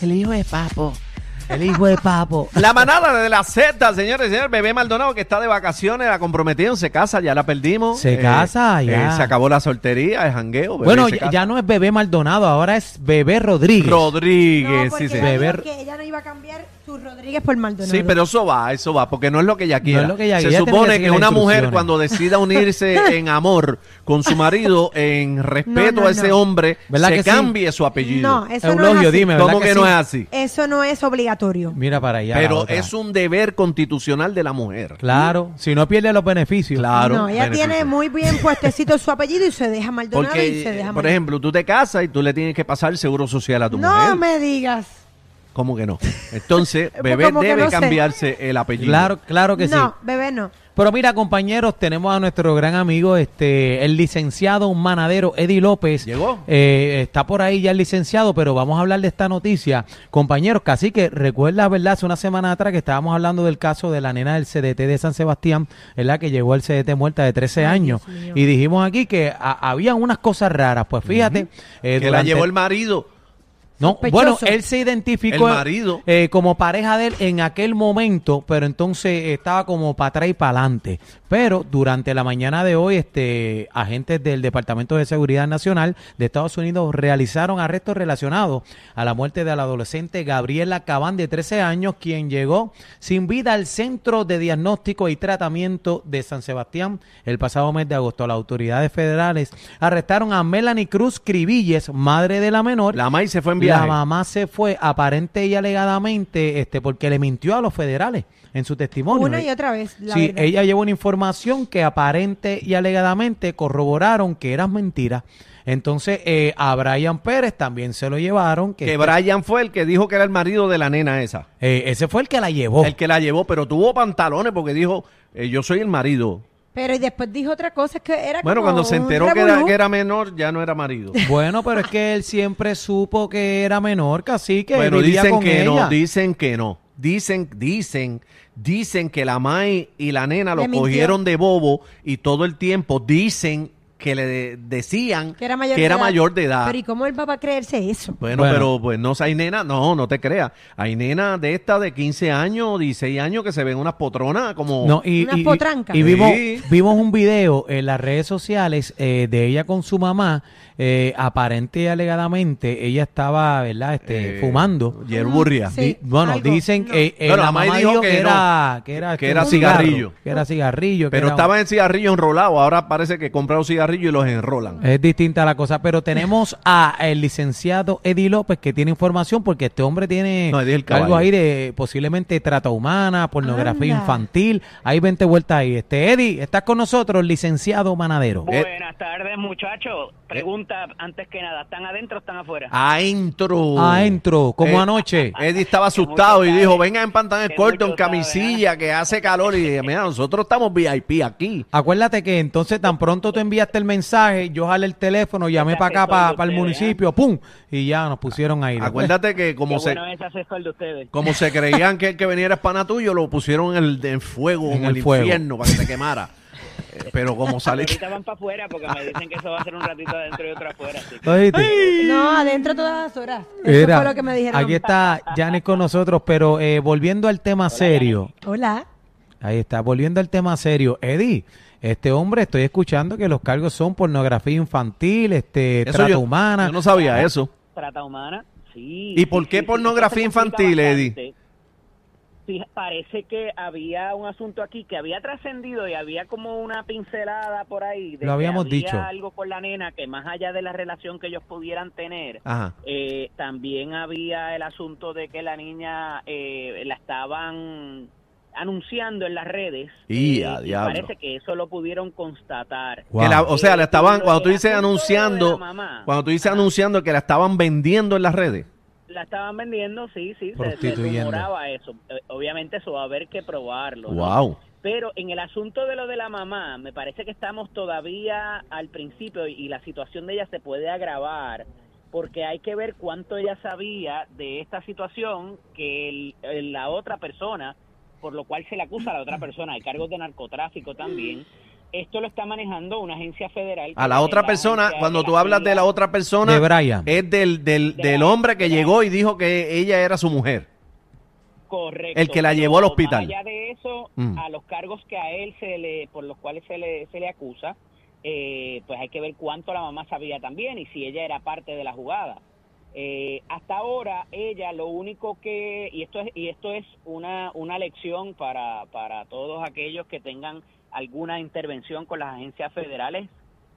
El hijo de papo. El hijo de papo. La manada de la Z, señores y señores. Bebé Maldonado que está de vacaciones, la comprometieron, se casa, ya la perdimos. Se casa, ya. se acabó la soltería, el jangueo. bebé Bueno, ya, no es Bebé Maldonado, ahora es Bebé Rodríguez. Rodríguez, No, sí, sí. que ella no iba a cambiar Rodríguez por Maldonado. Sí, pero eso va, eso va, porque no es lo que ella quiera. es lo que ella Se que supone que una mujer cuando decida unirse en amor con su marido, en respeto No, no, a ese no. hombre, ¿Verdad se que sí? cambie su apellido. No, eso Eulogio, no es así. dime, ¿verdad ¿Cómo que, no sí? es así? Eso no es obligatorio. Mira para allá. Pero es un deber constitucional de la mujer. Claro, si no pierde los beneficios. Claro. no, ella beneficio. tiene muy bien puestecito su apellido y se deja Maldonado y se deja por Maldonado. ejemplo, tú te casas y tú le tienes que pasar el seguro social a tu No mujer. me digas. ¿Cómo que no? Entonces, bebé como que debe no sé. cambiarse el apellido. Claro, claro que sí. no, bebé no. Pero mira, compañeros, tenemos a nuestro gran amigo, este, el licenciado manadero Eddie López. ¿Llegó? Eh, está por ahí ya el licenciado, pero vamos a hablar de esta noticia. Compañeros, casi que recuerda, ¿verdad? Hace una semana atrás que estábamos hablando del caso de la nena del CDT de San Sebastián, ¿verdad? Que llegó al CDT muerta de 13 Ay, años. Y dijimos aquí que a- había unas cosas raras. Pues fíjate. eh, que la llevó el marido. No, Sospechoso. bueno, él se identificó El marido. eh, como pareja de él en aquel momento, pero entonces estaba como para atrás y para adelante. Pero durante la mañana de hoy, este, agentes del Departamento de Seguridad Nacional de Estados Unidos realizaron arrestos relacionados a la muerte de la adolescente Gabriela Cabán de 13 años, quien llegó sin vida al Centro de Diagnóstico y Tratamiento de San Sebastián el pasado mes de agosto. Las autoridades federales arrestaron a Melanie Cruz Cribilles, madre de la menor, La May se fue en la mamá se fue aparente y alegadamente este porque le mintió a los federales en su testimonio. Una y otra vez. La sí, verdad. ella llevó una información que aparente y alegadamente corroboraron que eran mentiras. Entonces, eh, a Brian Pérez también se lo llevaron. Que, Que este- Brian fue el que dijo que era el marido de la nena esa. eh, ese fue el que la llevó. El que la llevó, pero tuvo pantalones porque dijo, eh, yo soy el marido. Pero y después dijo otra cosa, es que era Bueno, como cuando se enteró que era, revolú. que era menor, ya no era marido. Bueno, pero es que él siempre supo que era menor, casi que bueno, vivía dicen con que ella. no, dicen que no. Dicen, dicen, dicen que la May y la nena lo Le mintió. cogieron de bobo y todo el tiempo dicen que le de- decían que era mayor, que de, era edad. mayor de edad. Pero ¿y cómo él va a creerse eso? Bueno, Bueno. pero pues no, hay nena, no, no te creas. Hay nena de esta de 15 años, 16 años que se ven unas potronas como... No, y, Unas y- potrancas. y vimos, Sí. vimos un video en las redes sociales eh, de ella con su mamá, eh, aparente y alegadamente, ella estaba, ¿verdad? Este, eh, fumando. Yerburria. Sí. Di- bueno, algo, dicen no. eh, Bueno, la mamá dijo dijo que, era que era, que cigarrillo. que era cigarrillo, que Pero era- estaba en cigarrillos enrolados, ahora parece que compran los cigarrillos y los enrolan. es distinta la cosa, pero tenemos a el licenciado Eddie López que tiene información porque este hombre tiene No, algo ahí de posiblemente trata humana, pornografía Anda. infantil, hay 20 vueltas ahí. Este Eddie, estás con nosotros, licenciado manadero. Eh. Buenas tardes, muchachos. Pregunta antes que nada, ¿están adentro o están afuera? Adentro. Adentro, como Eh, anoche. Eddie estaba asustado y dijo, venga en pantalones cortos, en sabe, camisilla, que hace calor. Y dije, mira, nosotros estamos VIP aquí. Acuérdate que entonces tan pronto tú enviaste el mensaje, yo jalé el teléfono, llamé para acá, para, para el municipio, ¡pum! Y ya nos pusieron ahí. Acuérdate que Qué como se, bueno es asesor de ustedes. como se creían que el que venía era pana tuyo, lo pusieron en el, en fuego, En en el el, fuego. infierno, para que se quemara. Eh, Pero como sale... Ahorita van para afuera porque me dicen que eso va a ser un ratito adentro y otro afuera. así que- ¿Oíste? No, adentro todas las horas. Eso Mira, fue lo que me dijeron. aquí está Janis con nosotros, pero eh, volviendo al tema serio. Hola. Ahí está, volviendo al tema serio. Eddie, este hombre, estoy escuchando que los cargos son pornografía infantil, este, Eso trata yo, humana. yo no sabía eso. Trata humana, sí. ¿Y por qué sí, pornografía infantil, Eddie? parece que había un asunto aquí que había trascendido y había como una pincelada por ahí. De Lo habíamos que había dicho. algo con la nena que más allá de la relación que ellos pudieran tener, Ajá. eh, también había el asunto de que la niña eh, la estaban anunciando en las redes Y eh, a diablo. parece que eso lo pudieron constatar. Wow. Que la- o sea, Eh, la estaban, cuando tú dices anunciando, la mamá. cuando tú dices anunciando que la estaban vendiendo en las redes. La estaban vendiendo, sí, sí, se, se rumoraba eso. Eh, Obviamente eso va a haber que probarlo. ¿no? Wow. Pero en el asunto de lo de la mamá, me parece que estamos todavía al principio y, y la situación de ella se puede agravar porque hay que ver cuánto ella sabía de esta situación que el- la otra persona, por lo cual se le acusa a la otra persona, hay cargos de narcotráfico también, Esto lo está manejando una agencia federal. A la otra la persona, cuando de tú las hablas de la otra persona, De Brian. es del, del, De del hombre que de llegó y dijo que ella era su mujer. Correcto. El que la llevó al hospital. Más allá de eso, Mm. a los cargos que a él se le, por los cuales se le, se le acusa, eh, pues hay que ver cuánto la mamá sabía también y si ella era parte de la jugada. Eh, hasta ahora ella lo único que y esto es y esto es una una lección para para todos aquellos que tengan alguna intervención con las agencias federales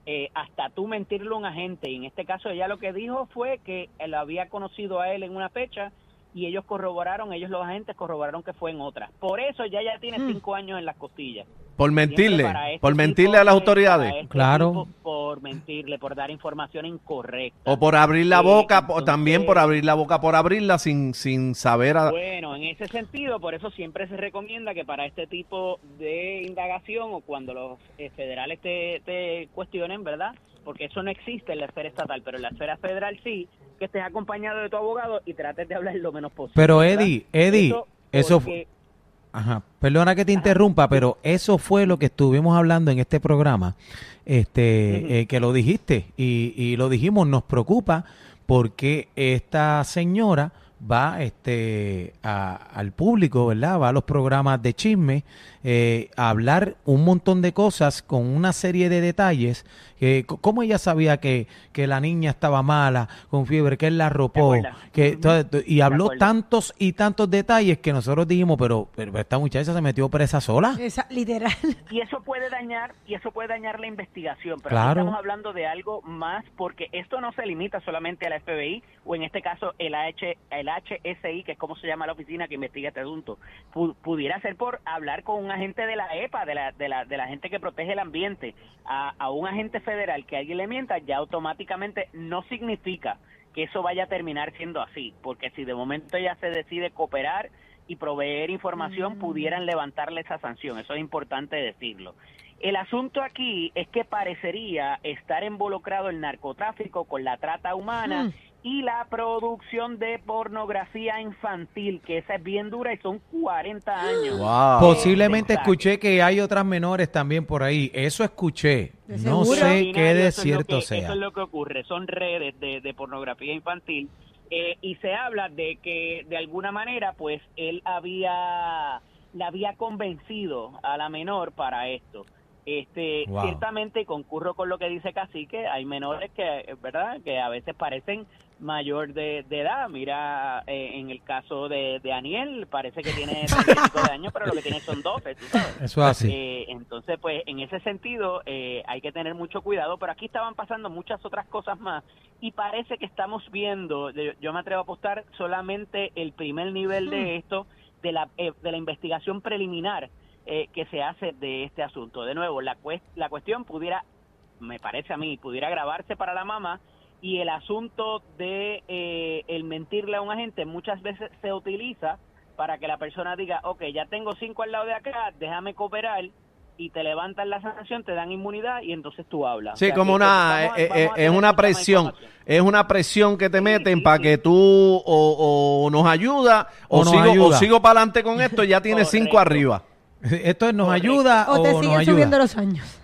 eh, hasta tú mentirle a un agente y en este caso ella lo que dijo fue que él había conocido a él en una fecha y ellos corroboraron, ellos los agentes corroboraron que fue en otra. Por eso ya ya tiene cinco años en las costillas. Por mentirle, este por mentirle a las de- autoridades. este Claro. tipo, por mentirle, por dar información incorrecta. O por abrir la boca, o también por abrir la boca, por abrirla sin, sin saber. a- Bueno, en ese sentido, por eso siempre se recomienda que para este tipo de indagación o cuando los eh, federales te, te cuestionen, ¿verdad? Porque eso no existe en la esfera estatal, pero en la esfera federal sí, que estés acompañado de tu abogado y trates de hablar lo menos posible. Pero ¿verdad? Eddie, Eddie, eso fu- porque- Ajá, perdona que te interrumpa, pero eso fue lo que estuvimos hablando en este programa, este, eh, que lo dijiste y, y lo dijimos, nos preocupa porque esta señora va este a- al público, ¿verdad? Va a los programas de chisme eh, a hablar un montón de cosas con una serie de detalles. que c- ¿Cómo ella sabía que, que la niña estaba mala, con fiebre, que él la arropó? Que, y habló tantos y tantos detalles que nosotros dijimos, pero, pero esta muchacha se metió presa sola. Esa- literal. y eso puede dañar y eso puede dañar la investigación pero Claro. estamos hablando de algo más porque esto no se limita solamente a la FBI o en este caso el H el HSI que es como se llama la oficina que investiga este asunto Pu- pudiera ser por hablar con un agente de la EPA de la de la, de la gente que protege el ambiente a, a un agente federal que alguien le mienta ya automáticamente no significa que eso vaya a terminar siendo así porque si de momento ella se decide cooperar y proveer información pudieran levantarle esa sanción. Eso es importante decirlo. El asunto aquí es que parecería estar involucrado el narcotráfico con la trata humana Mm. Y la producción de pornografía infantil, que esa es bien dura y son 40 años. Wow. Posiblemente Exacto. escuché que hay otras menores también por ahí. Eso escuché. No sé qué de es cierto que- sea. Eso es lo que ocurre, son redes de, de pornografía infantil eh, y se habla de que de alguna manera pues él había, la había convencido a la menor para esto. Este, Wow. ciertamente concurro con lo que dice Cacique, hay menores que, ¿verdad? Que a veces parecen mayor de, de edad. Mira, eh, en el caso de, de Aniel, parece que tiene 35 de años, pero lo que tiene son 12, ¿tú sabes? Eso es así. Eh, entonces, pues en ese sentido eh, hay que tener mucho cuidado, pero aquí estaban pasando muchas otras cosas más y parece que estamos viendo, yo, me atrevo a apostar, solamente el primer nivel de esto, de la, eh, de la investigación preliminar eh, que se hace de este asunto. De nuevo, la, cues- la cuestión pudiera, me parece a mí, pudiera grabarse para la mamá y el asunto de eh, el mentirle a un agente muchas veces se utiliza para que la persona diga, ok, ya tengo cinco al lado de acá, déjame cooperar y te levantan la sanción, te dan inmunidad y entonces tú hablas. Sí, O sea, como una, eh, eh, es una presión, es una presión que te Sí, meten sí, para sí. que tú o, o nos ayuda o, O nos sigo, o sigo para adelante con esto, ya tienes cinco arriba. Esto es nos Correcto. ayuda O o, te siguen subiendo los años.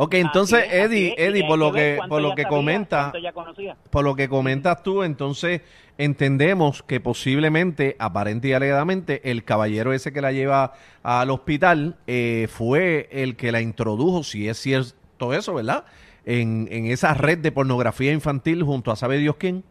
Ok, entonces Así es, Eddie, es, por lo que por lo que sabía, comenta, cuánto ya conocía. por lo que comentas tú, entonces entendemos que posiblemente, aparente y alegadamente, el caballero ese que la lleva al hospital eh, fue el que la introdujo, si es cierto eso, ¿verdad? En, en esa red de pornografía infantil junto a sabe Dios quién.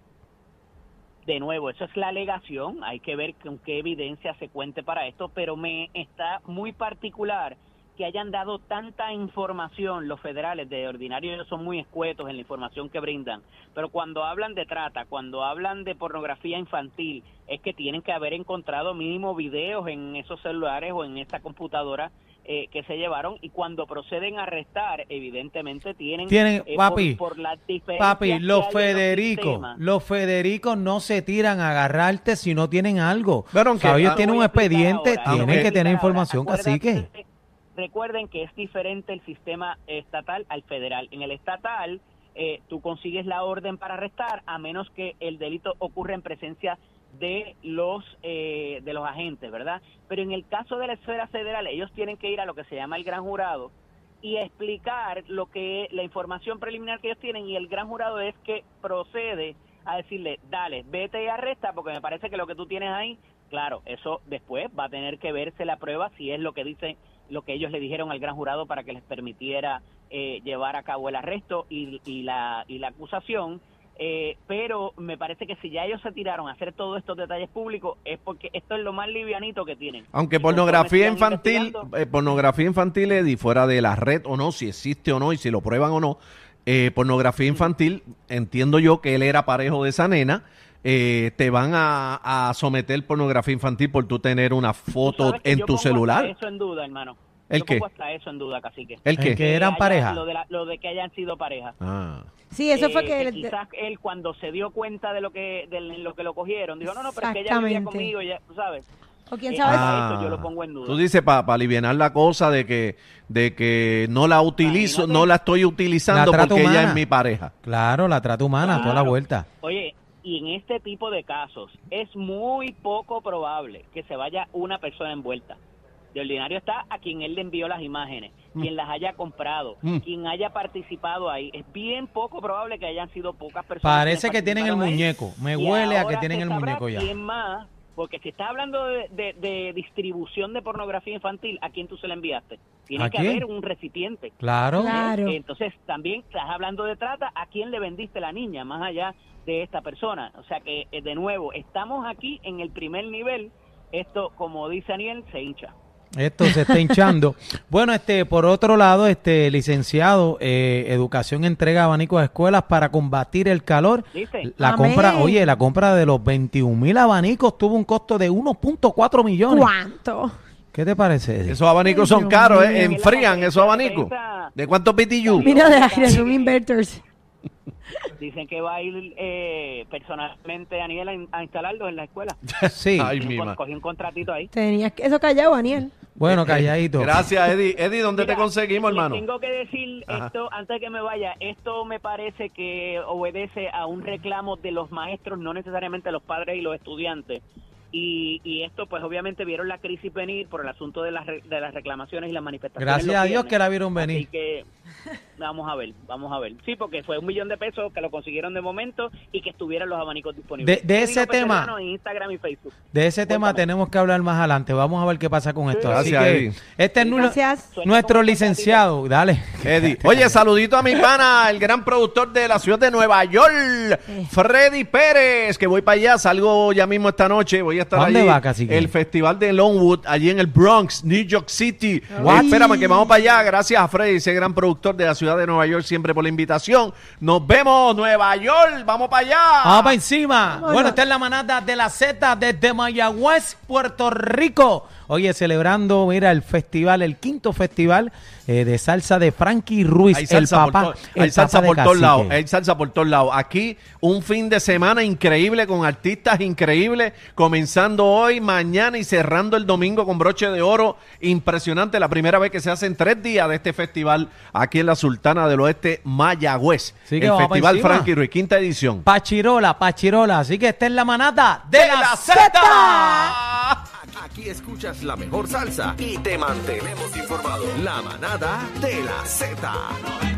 De nuevo, eso es la alegación, hay que ver con qué evidencia se cuente para esto, pero me está muy particular que hayan dado tanta información los federales, de ordinario ellos son muy escuetos en la información que brindan, pero cuando hablan de trata, cuando hablan de pornografía infantil, es que tienen que haber encontrado mínimo videos en esos celulares o en esta computadora eh, que se llevaron y cuando proceden a arrestar, evidentemente tienen, Tienen, eh, papi, por, por las Papi, que los sistemas. los Federicos no se tiran a agarrarte si no tienen algo. Pero aunque- Sabes, ellos tienen un expediente, ahora, tienen que tener información, cacique. Acuérdate- Recuerden que es diferente el sistema estatal al federal. En el estatal, eh, tú consigues la orden para arrestar a menos que el delito ocurra en presencia de los eh, de los agentes, ¿verdad? Pero en el caso de la esfera federal, ellos tienen que ir a lo que se llama el gran jurado y explicar lo que la información preliminar que ellos tienen y el gran jurado es que procede a decirle, dale, vete y arresta porque me parece que lo que tú tienes ahí, claro, eso después va a tener que verse la prueba si es lo que dice lo que ellos le dijeron al gran jurado para que les permitiera eh, llevar a cabo el arresto y, y la, y la acusación. Eh, pero me parece que si ya ellos se tiraron a hacer todos estos detalles públicos es porque esto es lo más livianito que tienen. Aunque pornografía infantil, eh, pornografía infantil, Eddie, fuera de la red o no, si existe o no y si lo prueban o no, eh, pornografía infantil, entiendo yo que él era parejo de esa nena, eh, te van a, a someter pornografía infantil por tú tener una foto en tu celular. Eso en duda, hermano. ¿El yo qué? pongo hasta eso en duda, cacique. ¿El ¿El qué? qué? eran haya- pareja. Lo de, la- lo de que hayan sido pareja. Ah. Sí, eso fue Eh, que... quizás él cuando se dio cuenta de lo que de lo que lo cogieron dijo no no pero es que ella vivía Exactamente. conmigo ya tú sabes o quién Eh, sabe... ah, eso yo lo pongo en duda. Tú dices para aliviar la cosa de que de que no la utilizo, Imagínate. no la estoy utilizando La trato porque ella humana. es mi pareja. Claro, la trata humana, toda la Claro. vuelta. oye y en este tipo de casos es muy poco probable que se vaya una persona envuelta de ordinario está a quien él le envió las imágenes, quien las haya comprado, Mm. quien haya participado ahí. Es bien poco probable que hayan sido pocas personas. Parece que tienen el ahí. muñeco. Me Y huele a que tienen el muñeco ya. ¿Quién más? Porque si estás hablando de, de- de distribución de pornografía infantil, ¿a quién tú se la enviaste? Tiene ¿A que quién? haber un recipiente. Claro. Claro. Entonces, también estás hablando de trata, ¿a quién le vendiste la niña? Más allá de esta persona. O sea que, eh, de nuevo, estamos aquí en el primer nivel. Esto, como dice Daniel, se hincha. Esto se está hinchando. Bueno, este, por otro lado, este licenciado, eh, Educación entrega abanicos a escuelas para combatir el calor. ¿Dice? La Amén. compra, oye, la compra de los 21 mil abanicos tuvo un costo de 1.4 millones. ¿Cuánto? ¿Qué te parece? Eddie? Esos abanicos son caros, ¿eh? enfrían esos abanicos. ¿De cuántos BTU? Mira, de Agresum Inverters. Dicen que va a ir eh, personalmente Daniel a, in- a instalarlos en la escuela. Sí. Ay, Cogí mi un, ma- cogí un contratito ahí. Tenías que- eso callado, Daniel. Bueno, calladito. Gracias, Eddie. Eddie, ¿dónde te conseguimos, hermano? Tengo que decir Ajá. esto antes de que me vaya. Esto me parece que obedece a un reclamo de los maestros, no necesariamente los padres y los estudiantes. Y, y esto, pues obviamente vieron la crisis venir por el asunto de las, re- de las reclamaciones y las manifestaciones. Gracias a Dios viernes. que la vieron Así venir. que vamos a ver, vamos a ver. Sí, porque fue un millón de pesos que lo consiguieron de momento y que estuvieran los abanicos disponibles. De- ese tema- En Instagram y Facebook. De ese tema tenemos que hablar más adelante. Vamos a ver qué pasa con esto. Así Gracias, que Eddie. este es Gracias. Nuestro licenciado. Dale. Eddie. Oye, saludito a mi pana, el gran productor de la ciudad de Nueva York, Freddy Pérez, que voy para allá, salgo ya mismo esta noche, voy a estar ¿Dónde allí. va? El festival de Longwood, allí en el Bronx, New York City. Espérame que vamos para allá, gracias a Freddy, ese gran productor de la ciudad de Nueva York, siempre por la invitación. Nos vemos, Nueva York, vamos para allá. Vamos para encima. Bueno, esta es la manada de la Z desde Mayagüez, Puerto Rico. Oye, celebrando, mira, el festival, el quinto festival eh, de salsa de Frankie Ruiz, Hay el papá. el salsa papá por todos lados. Hay salsa por todos lados. Aquí un fin de semana increíble con artistas increíbles, comenzando hoy, mañana y cerrando el domingo con broche de oro. Impresionante, la primera vez que se hacen tres días de este festival aquí en la Sultana del Oeste, Mayagüez. Que el Festival. Frankie Ruiz, quinta edición. Pachirola, Pachirola. Así que esta es la manada de, ¡De la, la Z. Z! Aquí escuchas la mejor salsa y te mantenemos informado. La manada de la Z.